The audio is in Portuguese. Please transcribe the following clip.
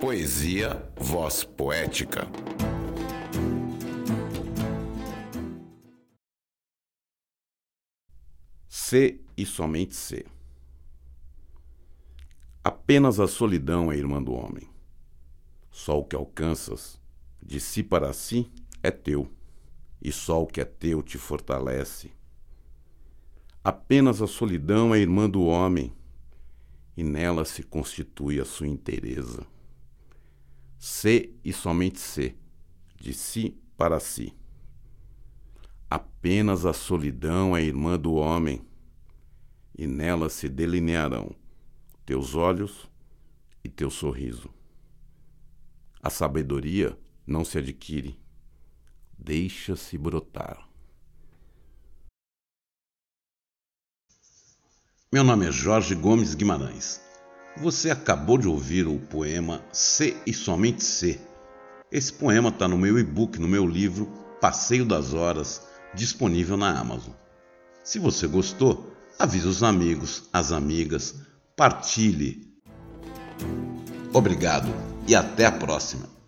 Poesia Voz Poética. Ser e somente ser. Apenas a solidão é irmã do homem. Só o que alcanças de si para si é teu, e só o que é teu te fortalece. Apenas a solidão é irmã do homem, e nela se constitui a sua inteireza. Ser e somente ser, de si para si. Apenas a solidão é irmã do homem, e nela se delinearão teus olhos e teu sorriso. A sabedoria não se adquire, deixa-se brotar. Meu nome é Jorge Gomes Guimarães. Você acabou de ouvir o poema Ser e Somente Ser. Esse poema está no meu e-book, no meu livro Passeio das Horas, disponível na Amazon. Se você gostou, avise os amigos, as amigas, partilhe. Obrigado e até a próxima.